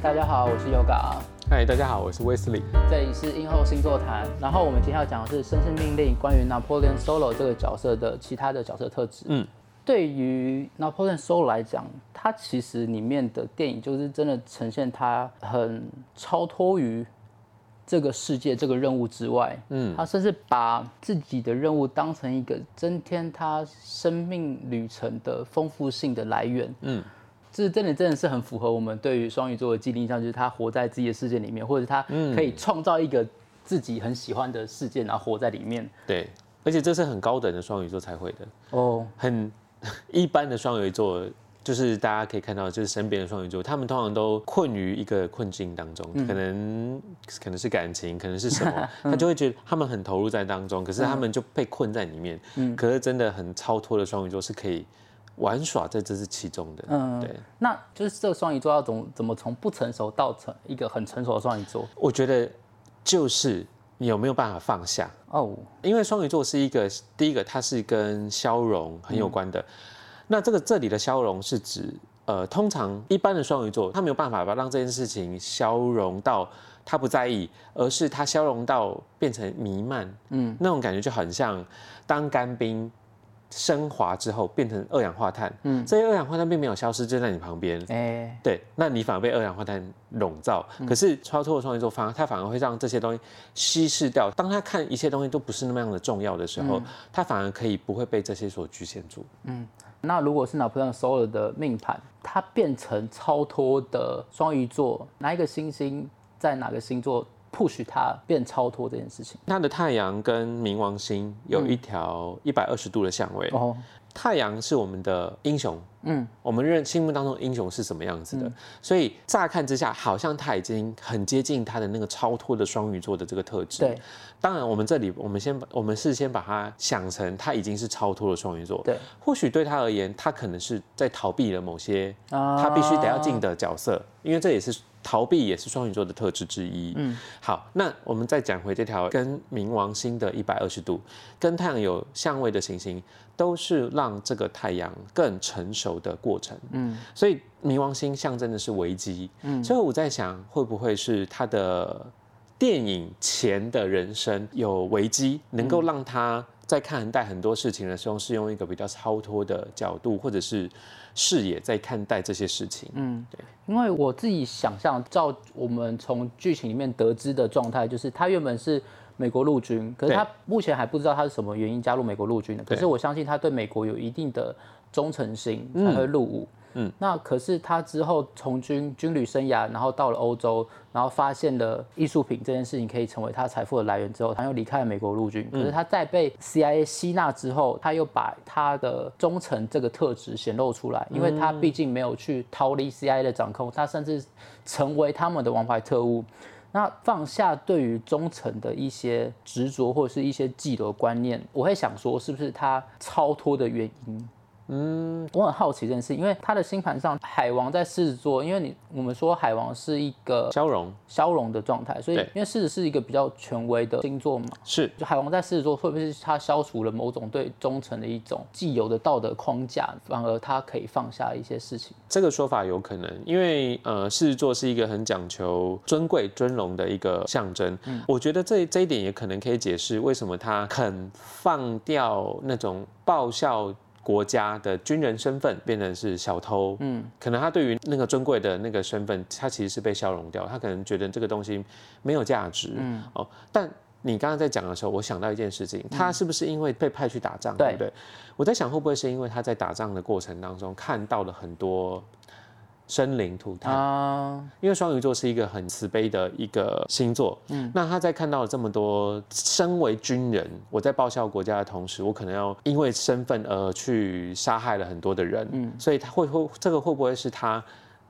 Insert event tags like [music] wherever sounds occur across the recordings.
嗨，大家好，我是 Yoga，嗨，大家好，我是 Wesley。这里是映后星座谈。然后我们今天要讲的是《生生命令》关于 Napoleon Solo 这个角色的其他的角色特质。嗯，对于 Napoleon Solo 来讲，他其实里面的电影就是真的呈现他很超脱于这个世界这个任务之外。嗯，他甚至把自己的任务当成一个增添他生命旅程的丰富性的来源。嗯。这真的真的是很符合我们对于双鱼座的既定印象，就是他活在自己的世界里面，或者他可以创造一个自己很喜欢的世界，然后活在里面。对，而且这是很高等的双鱼座才会的哦。很 [laughs] 一般的双鱼座，就是大家可以看到，就是身边的双鱼座，他们通常都困于一个困境当中，可能可能是感情，可能是什么，[laughs] 他就会觉得他们很投入在当中，可是他们就被困在里面。嗯，可是真的很超脱的双鱼座是可以。玩耍在这是其中的，嗯，对，那就是这个双鱼座要怎怎么从不成熟到成一个很成熟的双鱼座？我觉得就是你有没有办法放下哦，因为双鱼座是一个第一个，它是跟消融很有关的。那这个这里的消融是指，呃，通常一般的双鱼座他没有办法把让这件事情消融到他不在意，而是他消融到变成弥漫，嗯，那种感觉就很像当干冰。升华之后变成二氧化碳，嗯，这些二氧化碳并没有消失，就在你旁边，哎，对，那你反而被二氧化碳笼罩。可是超脱的双鱼座反而它反而会让这些东西稀释掉。当他看一切东西都不是那么样的重要的时候，他反而可以不会被这些所局限住。嗯，那如果是拿破仑 Solo 的命盘，它变成超脱的双鱼座，哪一个星星在哪个星座？迫使他变超脱这件事情。他的太阳跟冥王星有一条一百二十度的相位。哦，太阳是我们的英雄。嗯，我们认心目当中英雄是什么样子的？所以乍看之下，好像他已经很接近他的那个超脱的双鱼座的这个特质。对，当然我们这里我们先我们是先把它想成他已经是超脱的双鱼座。对，或许对他而言，他可能是在逃避了某些他必须得要进的角色，因为这也是。逃避也是双鱼座的特质之一。嗯，好，那我们再讲回这条跟冥王星的一百二十度，跟太阳有相位的行星，都是让这个太阳更成熟的过程。嗯，所以冥王星象征的是危机。嗯，所以我在想，会不会是他的电影前的人生有危机，能够让他在看待很多事情的时候，是用一个比较超脱的角度，或者是。视野在看待这些事情，嗯，对，因为我自己想象，照我们从剧情里面得知的状态，就是他原本是美国陆军，可是他目前还不知道他是什么原因加入美国陆军的，可是我相信他对美国有一定的忠诚心才会入伍。嗯，那可是他之后从军军旅生涯，然后到了欧洲，然后发现了艺术品这件事情可以成为他财富的来源之后，他又离开了美国陆军。可是他在被 CIA 吸纳之后，他又把他的忠诚这个特质显露出来，因为他毕竟没有去逃离 CIA 的掌控，他甚至成为他们的王牌特务。那放下对于忠诚的一些执着或者是一些既得观念，我会想说，是不是他超脱的原因？嗯，我很好奇这件事，因为他的星盘上海王在狮子座，因为你我们说海王是一个消融消融的状态，所以因为狮子是一个比较权威的星座嘛，是就海王在狮子座会不会是他消除了某种对忠诚的一种既有的道德框架，反而他可以放下一些事情？这个说法有可能，因为呃狮子座是一个很讲求尊贵尊荣的一个象征，嗯，我觉得这这一点也可能可以解释为什么他肯放掉那种报效。国家的军人身份变成是小偷，嗯，可能他对于那个尊贵的那个身份，他其实是被消融掉，他可能觉得这个东西没有价值，嗯，哦，但你刚刚在讲的时候，我想到一件事情，他是不是因为被派去打仗，对不对？我在想会不会是因为他在打仗的过程当中看到了很多。生灵涂炭啊！因为双鱼座是一个很慈悲的一个星座，嗯，那他在看到了这么多身为军人，我在报效国家的同时，我可能要因为身份而去杀害了很多的人，嗯，所以他会会这个会不会是他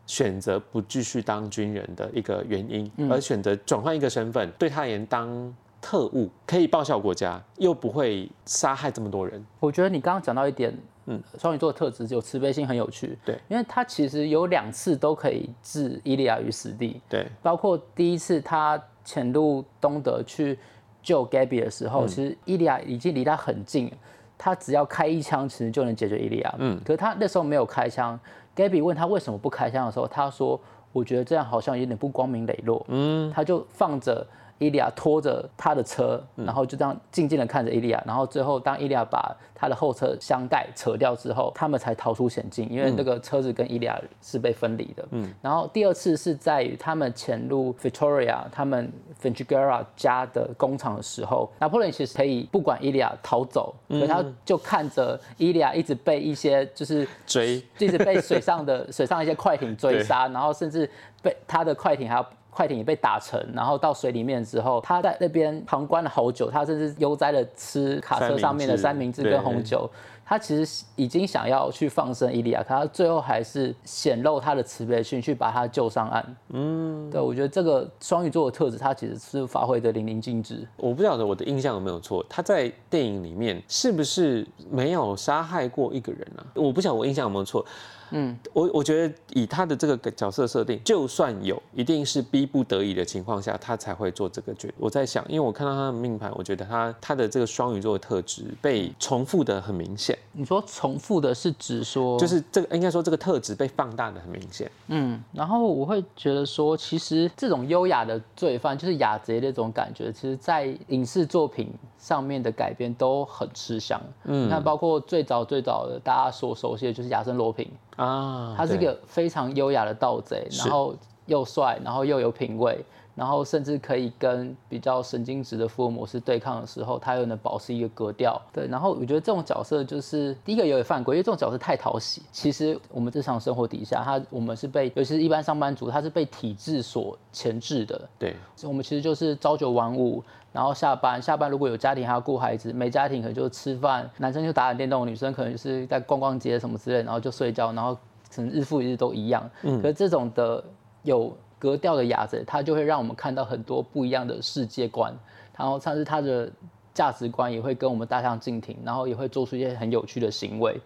选择不继续当军人的一个原因，而选择转换一个身份，对他而言当特务可以报效国家，又不会杀害这么多人？我觉得你刚刚讲到一点。嗯，双鱼座的特质有慈悲心，很有趣。对，因为他其实有两次都可以置伊利亚于死地。对，包括第一次他潜入东德去救 Gabby 的时候，其实伊利亚已经离他很近，他只要开一枪，其实就能解决伊利亚。嗯，可是他那时候没有开枪。Gabby 问他为什么不开枪的时候，他说：“我觉得这样好像有点不光明磊落。嗯，他就放着。伊利亚拖着他的车，然后就这样静静的看着伊利亚，然后最后当伊利亚把他的后车箱盖扯掉之后，他们才逃出险境，因为那个车子跟伊利亚是被分离的。嗯，然后第二次是在于他们潜入 Victoria 他们 v i n c i g a r a 家的工厂的时候，拿破仑其实可以不管伊利亚逃走，可他就看着伊利亚一直被一些就是追，一直被水上的 [laughs] 水上一些快艇追杀，然后甚至被他的快艇还要。快艇也被打沉，然后到水里面之后，他在那边旁观了好久，他甚至悠哉的吃卡车上面的三明治跟红酒。他其实已经想要去放生伊利亚，可他最后还是显露他的慈悲心，去把他救上岸。嗯，对，我觉得这个双鱼座的特质，他其实是发挥的淋漓尽致。我不晓得我的印象有没有错，他在电影里面是不是没有杀害过一个人啊？我不晓得我印象有没有错。嗯，我我觉得以他的这个角色设定，就算有，一定是逼不得已的情况下，他才会做这个决。我在想，因为我看到他的命盘，我觉得他他的这个双鱼座的特质被重复的很明显。你说重复的是指说，就是这个应该说这个特质被放大的很明显。嗯，然后我会觉得说，其实这种优雅的罪犯，就是雅贼那种感觉，其实在影视作品上面的改编都很吃香。嗯，那，包括最早最早的大家所熟悉的就是亚森罗平。啊，他是一个非常优雅的盗贼，然后又帅，然后又有品味，然后甚至可以跟比较神经质的福尔摩斯对抗的时候，他又能保持一个格调。对，然后我觉得这种角色就是第一个有点犯规，因为这种角色太讨喜。其实我们日常生活底下，他我们是被，尤其是一般上班族，他是被体制所钳制的。对，我们其实就是朝九晚五。然后下班，下班如果有家庭还要顾孩子，没家庭可能就是吃饭，男生就打打电动，女生可能就是在逛逛街什么之类，然后就睡觉，然后可能日复一日都一样。嗯。可是这种的有格调的雅子，他就会让我们看到很多不一样的世界观，然后像是他的价值观也会跟我们大相径庭，然后也会做出一些很有趣的行为，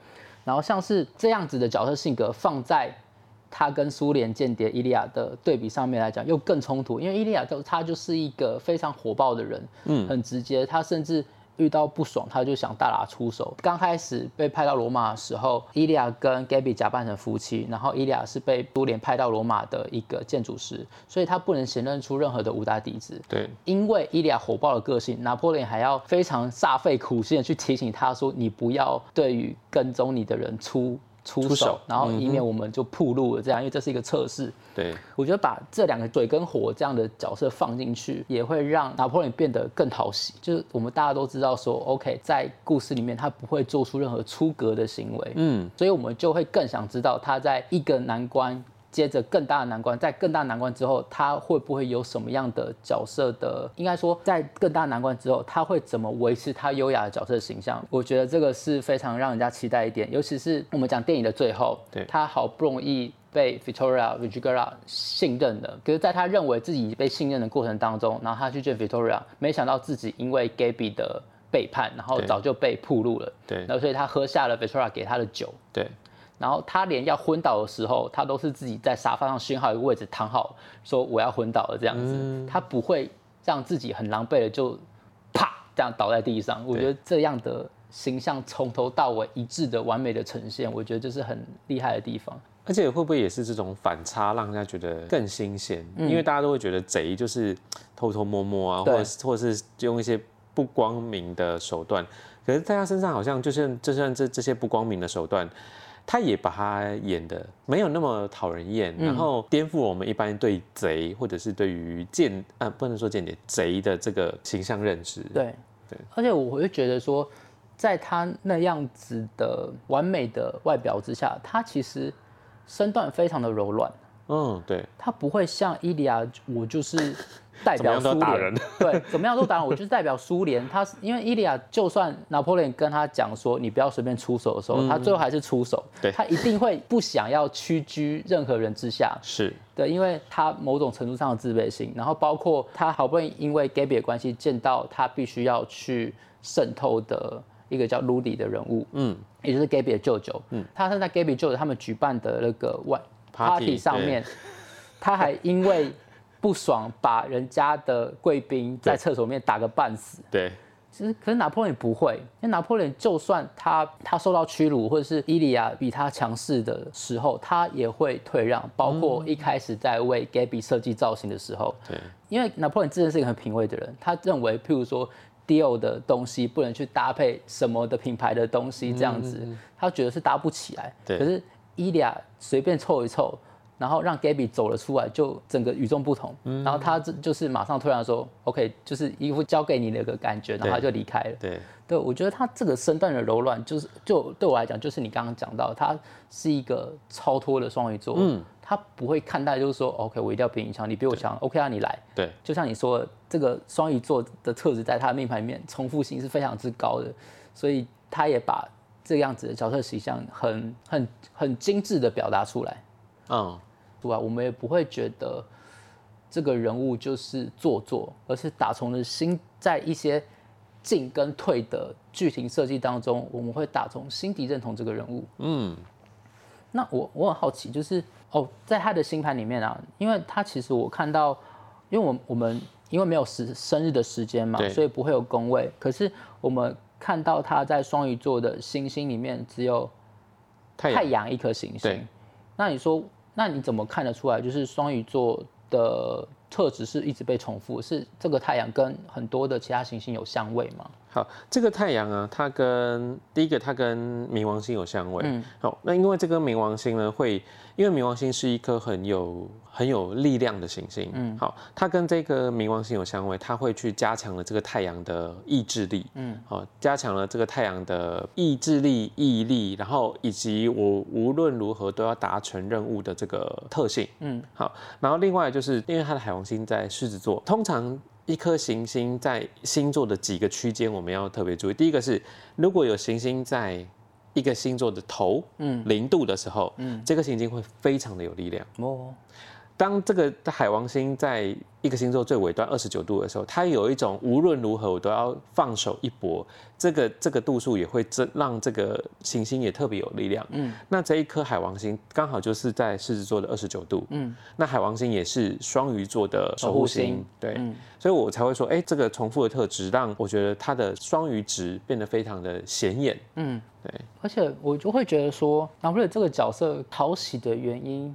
然后像是这样子的角色性格放在。他跟苏联间谍伊利亚的对比上面来讲，又更冲突，因为伊利亚就他就是一个非常火爆的人，嗯，很直接，他甚至遇到不爽他就想大打出手。刚开始被派到罗马的时候，伊利亚跟 Gabby 假扮成夫妻，然后伊利亚是被苏联派到罗马的一个建筑师，所以他不能显认出任何的武打底子。对，因为伊利亚火爆的个性，拿破仑还要非常煞费苦心的去提醒他说，你不要对于跟踪你的人出。出手，然后以免我们就暴露了这样，因为这是一个测试。对，我觉得把这两个嘴跟火这样的角色放进去，也会让拿破仑变得更讨喜。就是我们大家都知道说，OK，在故事里面他不会做出任何出格的行为，嗯，所以我们就会更想知道他在一个难关。接着更大的难关，在更大难关之后，他会不会有什么样的角色的？应该说，在更大难关之后，他会怎么维持他优雅的角色形象？我觉得这个是非常让人家期待一点，尤其是我们讲电影的最后，对，他好不容易被 Victoria v i g i g a r a 信任的，可是在他认为自己被信任的过程当中，然后他去见 Victoria，没想到自己因为 Gabby 的背叛，然后早就被铺路了，对，然后所以他喝下了 Victoria 给他的酒，对。然后他连要昏倒的时候，他都是自己在沙发上选好一个位置躺好，说我要昏倒了这样子，他不会让自己很狼狈的就啪这样倒在地上。我觉得这样的形象从头到尾一致的完美的呈现，我觉得这是很厉害的地方。而且会不会也是这种反差，让人家觉得更新鲜？因为大家都会觉得贼就是偷偷摸摸啊，或者或者是用一些不光明的手段，可是在他身上好像就像就像这这些不光明的手段。他也把他演的没有那么讨人厌，然后颠覆我们一般对贼或者是对于间啊不能说间谍贼的这个形象认知。对对，而且我会觉得说，在他那样子的完美的外表之下，他其实身段非常的柔软。嗯，对，他不会像伊利亚，我就是。代表苏联，对，怎么样都打人，我就是代表苏联。他因为伊利亚，就算拿破仑跟他讲说你不要随便出手的时候，他最后还是出手。对，他一定会不想要屈居任何人之下。是对，因为他某种程度上的自卑心，然后包括他好不容易因为 Gabby 的关系见到他必须要去渗透的一个叫 Rudy 的人物，嗯，也就是 Gabby 的舅舅，嗯，他是在 Gabby 舅舅他们举办的那个外 party 上面，他还因为。不爽，把人家的贵宾在厕所面打个半死。对，其实，可是拿破仑不会，因为拿破仑就算他他受到屈辱，或者是伊利亚比他强势的时候，他也会退让。包括一开始在为 Gabby 设计造型的时候，对，因为拿破仑真的是一个很品味的人，他认为，譬如说 Dior 的东西不能去搭配什么的品牌的东西，这样子，他觉得是搭不起来。对，可是伊利亚随便凑一凑。然后让 Gabby 走了出来，就整个与众不同。然后他这就是马上突然说：“OK，就是一副交给你的一个感觉。”然后他就离开了。对，对我觉得他这个身段的柔软，就是就对我来讲，就是你刚刚讲到，他是一个超脱的双鱼座。嗯，他不会看待就是说：“OK，我一定要比你强，你比我强。”OK 啊，你来。对，就像你说，这个双鱼座的特质在他的命盘里面重复性是非常之高的，所以他也把这个样子的角色形象很很很精致的表达出来。嗯。对我们也不会觉得这个人物就是做作，而是打从的心，在一些进跟退的剧情设计当中，我们会打从心底认同这个人物。嗯，那我我很好奇，就是哦，在他的星盘里面啊，因为他其实我看到，因为我我们因为没有时生日的时间嘛，所以不会有宫位。可是我们看到他在双鱼座的星星里面只有太阳一颗行星。那你说？那你怎么看得出来？就是双鱼座的特质是一直被重复，是这个太阳跟很多的其他行星有相位吗？好，这个太阳啊，它跟第一个它跟冥王星有相位。嗯，好，那因为这个冥王星呢，会因为冥王星是一颗很有很有力量的行星。嗯，好，它跟这个冥王星有相位，它会去加强了这个太阳的意志力。嗯，好，加强了这个太阳的意志力、毅力，然后以及我无论如何都要达成任务的这个特性。嗯，好，然后另外就是因为它的海王星在狮子座，通常。一颗行星在星座的几个区间，我们要特别注意。第一个是，如果有行星在一个星座的头，嗯，零度的时候，嗯，这个行星会非常的有力量。哦，当这个海王星在一个星座最尾端二十九度的时候，它有一种无论如何我都要放手一搏。这个这个度数也会这让这个行星也特别有力量。嗯，那这一颗海王星刚好就是在狮子座的二十九度。嗯，那海王星也是双鱼座的守护星。对，所以我才会说，哎，这个重复的特质让我觉得它的双鱼值变得非常的显眼。嗯，对。而且我就会觉得说，拿破仑这个角色讨喜的原因。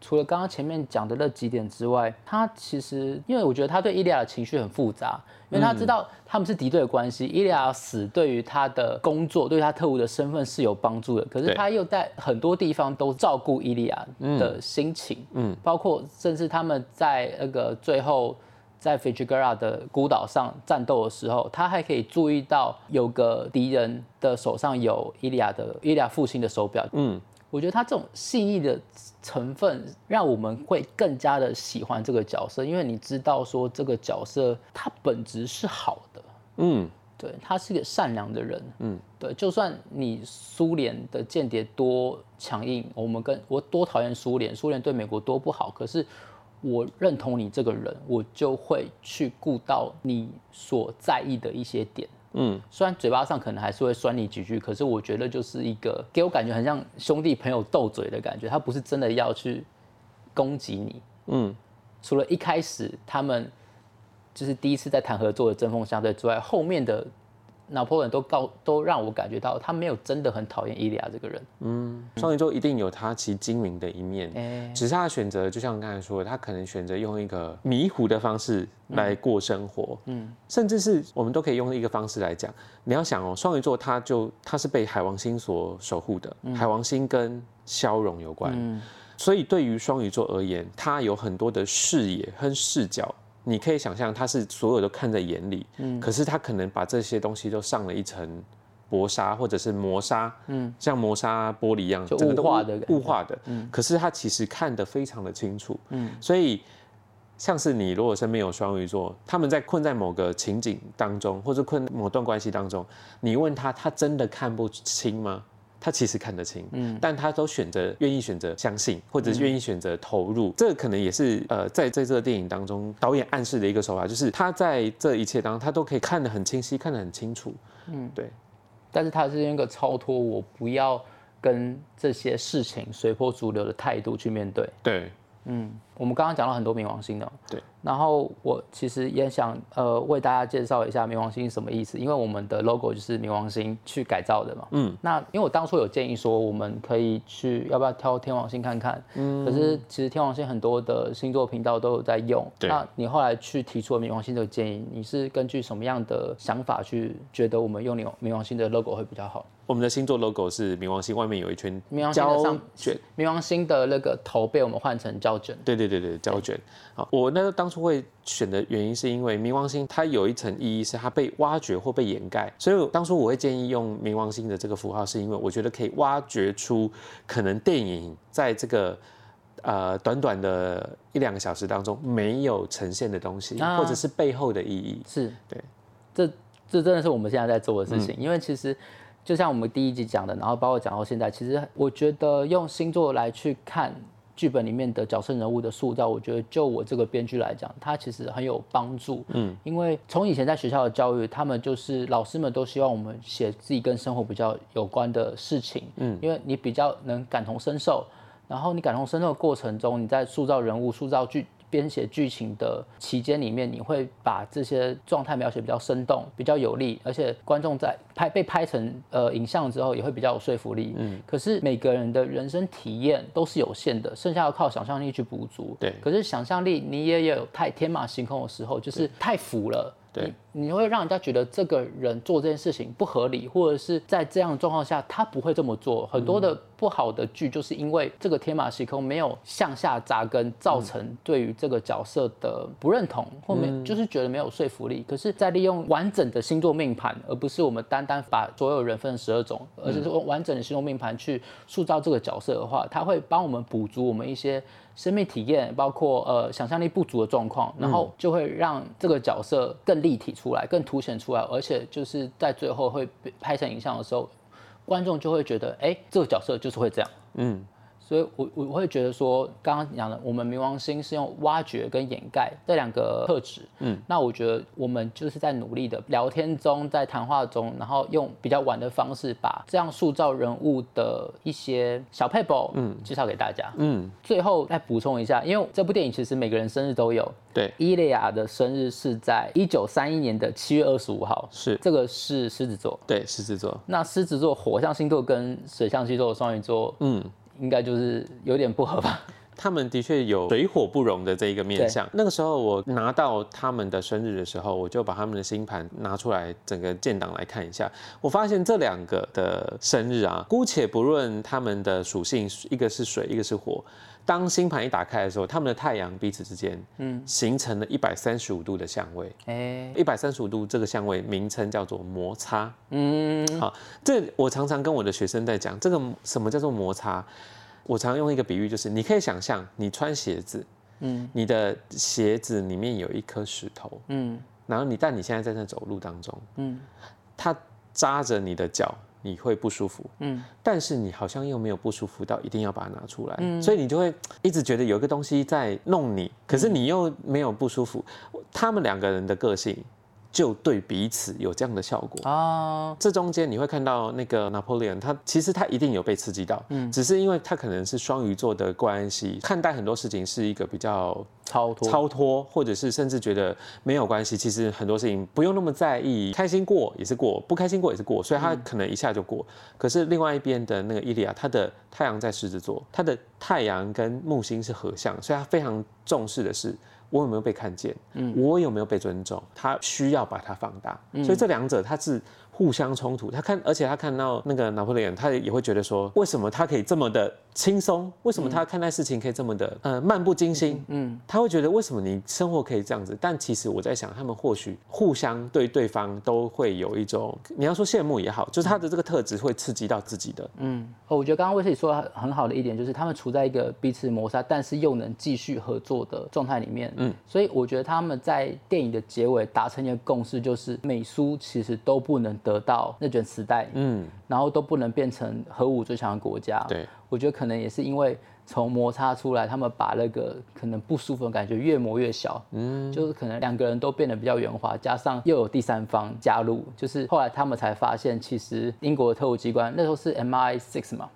除了刚刚前面讲的那几点之外，他其实因为我觉得他对伊利亚的情绪很复杂，因为他知道他们是敌对的关系，伊利亚死对于他的工作，对他特务的身份是有帮助的。可是他又在很多地方都照顾伊利亚的心情，嗯，包括甚至他们在那个最后在 g a r a 的孤岛上战斗的时候，他还可以注意到有个敌人的手上有伊利亚的伊利亚父亲的手表，嗯。我觉得他这种细腻的成分，让我们会更加的喜欢这个角色，因为你知道说这个角色他本质是好的，嗯，对他是个善良的人，嗯，对，就算你苏联的间谍多强硬，我们跟我多讨厌苏联，苏联对美国多不好，可是我认同你这个人，我就会去顾到你所在意的一些点。嗯，虽然嘴巴上可能还是会酸你几句，可是我觉得就是一个给我感觉很像兄弟朋友斗嘴的感觉，他不是真的要去攻击你。嗯，除了一开始他们就是第一次在谈合作的针锋相对之外，后面的。拿破仑都告都让我感觉到他没有真的很讨厌伊利亚这个人。嗯，双鱼座一定有他其精明的一面，只是他的选择，就像刚才说，他可能选择用一个迷糊的方式来过生活。嗯，甚至是我们都可以用一个方式来讲，你要想哦，双鱼座他就他是被海王星所守护的，海王星跟消融有关，所以对于双鱼座而言，他有很多的视野和视角。你可以想象，他是所有都看在眼里，嗯，可是他可能把这些东西都上了一层薄纱或者是磨砂，嗯，像磨砂玻璃一样，就雾化的，雾化的，嗯，可是他其实看得非常的清楚，嗯，所以像是你如果身边有双鱼座，他们在困在某个情景当中，或者困某段关系当中，你问他，他真的看不清吗？他其实看得清，嗯，但他都选择愿意选择相信，或者是愿意选择投入，这可能也是呃，在在这个电影当中，导演暗示的一个手法，就是他在这一切当中，他都可以看得很清晰，看得很清楚，嗯，对。但是他是一个超脱，我不要跟这些事情随波逐流的态度去面对，对，嗯，我们刚刚讲了很多冥王星的，对，然后我其实也想呃为大家介绍一下冥王星是什么意思，因为我们的 logo 就是冥王星去改造的嘛。嗯，那因为我当初有建议说我们可以去要不要挑天王星看看，嗯，可是其实天王星很多的星座频道都有在用。对，那你后来去提出了冥王星这个建议，你是根据什么样的想法去觉得我们用冥冥王星的 logo 会比较好？我们的星座 logo 是冥王星，外面有一圈冥王星的胶卷。冥王星的那个头被我们换成胶卷。对对对对，胶卷。好，我那个当初会选的原因是因为冥王星它有一层意义是它被挖掘或被掩盖，所以当初我会建议用冥王星的这个符号，是因为我觉得可以挖掘出可能电影在这个。呃，短短的一两个小时当中没有呈现的东西，啊或者是背后的意义，是对，这这真的是我们现在在做的事情，因为其实就像我们第一集讲的，然后包括讲到现在，其实我觉得用星座来去看剧本里面的角色人物的塑造，我觉得就我这个编剧来讲，它其实很有帮助。嗯，因为从以前在学校的教育，他们就是老师们都希望我们写自己跟生活比较有关的事情。嗯，因为你比较能感同身受，然后你感同身受的过程中，你在塑造人物、塑造剧。编写剧情的期间里面，你会把这些状态描写比较生动、比较有力，而且观众在拍被拍成呃影像之后也会比较有说服力。嗯，可是每个人的人生体验都是有限的，剩下要靠想象力去补足。对可是想象力你也有太天马行空的时候，就是太浮了。对你，会让人家觉得这个人做这件事情不合理，或者是在这样的状况下他不会这么做。很多的不好的剧就是因为这个天马行空没有向下扎根，造成对于这个角色的不认同，或没就是觉得没有说服力。可是，在利用完整的星座命盘，而不是我们单单把所有人分成十二种，而是说完整的星座命盘去塑造这个角色的话，它会帮我们补足我们一些生命体验，包括呃想象力不足的状况，然后就会让这个角色更立体出出来，更凸显出来，而且就是在最后会拍成影像的时候，观众就会觉得，哎、这个角色就是会这样。嗯，所以我我我会觉得说，刚刚讲的，我们冥王星是用挖掘跟掩盖这两个特质，嗯，那我觉得我们就是在努力的聊天中，在谈话中，然后用比较晚的方式，把这样塑造人物的一些小配宝，嗯，介绍给大家，嗯，最后再补充一下，因为这部电影其实每个人生日都有，对，伊利亚的生日是在一九三一年的七月二十五号，是。这个是狮子座，对，狮子座，那狮子座火象星座跟水象星座的双鱼座，嗯，应该就是有点不合吧？[laughs] 他们的确有水火不容的这一个面相。那个时候我拿到他们的生日的时候，我就把他们的星盘拿出来，整个建档来看一下。我发现这两个的生日啊，姑且不论他们的属性，一个是水，一个是火。当星盘一打开的时候，他们的太阳彼此之间，嗯，形成了一百三十五度的相位。哎、一百三十五度这个相位名称叫做摩擦。嗯，好，这我常常跟我的学生在讲，这个什么叫做摩擦？我常用一个比喻，就是你可以想象，你穿鞋子，嗯，你的鞋子里面有一颗石头，嗯然后你但你现在在那走路当中，嗯它扎着你的脚，你会不舒服，嗯，但是你好像又没有不舒服到一定要把它拿出来，所以你就会一直觉得有一个东西在弄你，可是你又没有不舒服。他们两个人的个性就对彼此有这样的效果。啊，这中间你会看到那个拿破仑，他其实他一定有被刺激到，嗯，只是因为他可能是双鱼座的关系，看待很多事情是一个比较超脱，超脱，或者是甚至觉得没有关系，其实很多事情不用那么在意，开心过也是过，不开心过也是过，所以他可能一下就过。可是另外一边的那个伊利亚，他的太阳在狮子座，他的太阳跟木星是合相，所以他非常重视的是。我有没有被看见？嗯，我有没有被尊重？他需要把它放大，所以这两者它是互相冲突。他看，而且他看到那个拿破仑，他也会觉得说，为什么他可以这么的轻松？为什么他看待事情可以这么的呃漫不经心？嗯，他会觉得为什么你生活可以这样子？但其实我在想，他们或许互相对对方都会有一种，你要说羡慕也好，就是他的这个特质会刺激到自己的。嗯，哦，我觉得刚刚威斯里说的很好的一点就是，他们处在一个彼此摩擦，但是又能继续合作的状态里面。嗯，所以我觉得他们在电影的结尾达成一个共识，就是美苏其实都不能得到那卷磁带，嗯，然后都不能变成核武最强的国家。对，我觉得可能也是因为从摩擦出来，他们把那个可能不舒服的感觉越磨越小，嗯，就是可能两个人都变得比较圆滑，加上又有第三方加入，就是后来他们才发现，其实英国的特务机关那时候是 MI6 嘛。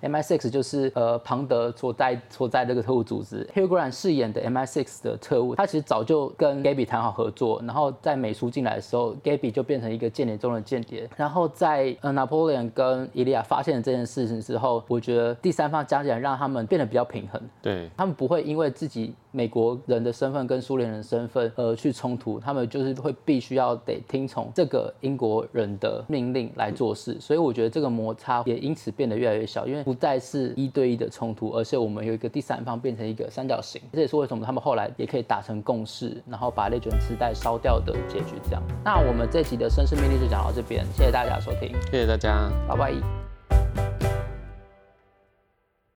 对 MI6 就是呃庞德所在所在这个特务组织，Hugh Grant 饰演的 MI6 的特务，他其实早就跟 Gabby 谈好合作，然后在美苏进来的时候，Gabby 就变成一个间谍中的间谍，然后在呃 Napoleon 跟伊利亚发现了这件事情之后，我觉得第三方加起来让他们变得比较平衡，对他们不会因为自己。美国人的身份跟苏联人的身份呃去冲突，他们就是会必须要得听从这个英国人的命令来做事，所以我觉得这个摩擦也因此变得越来越小，因为不再是一对一的冲突，而是我们有一个第三方变成一个三角形，这也是为什么他们后来也可以达成共识，然后把内卷磁带烧掉的结局这样。那我们这集的绅士命令就讲到这边，谢谢大家收听，谢谢大家，拜拜。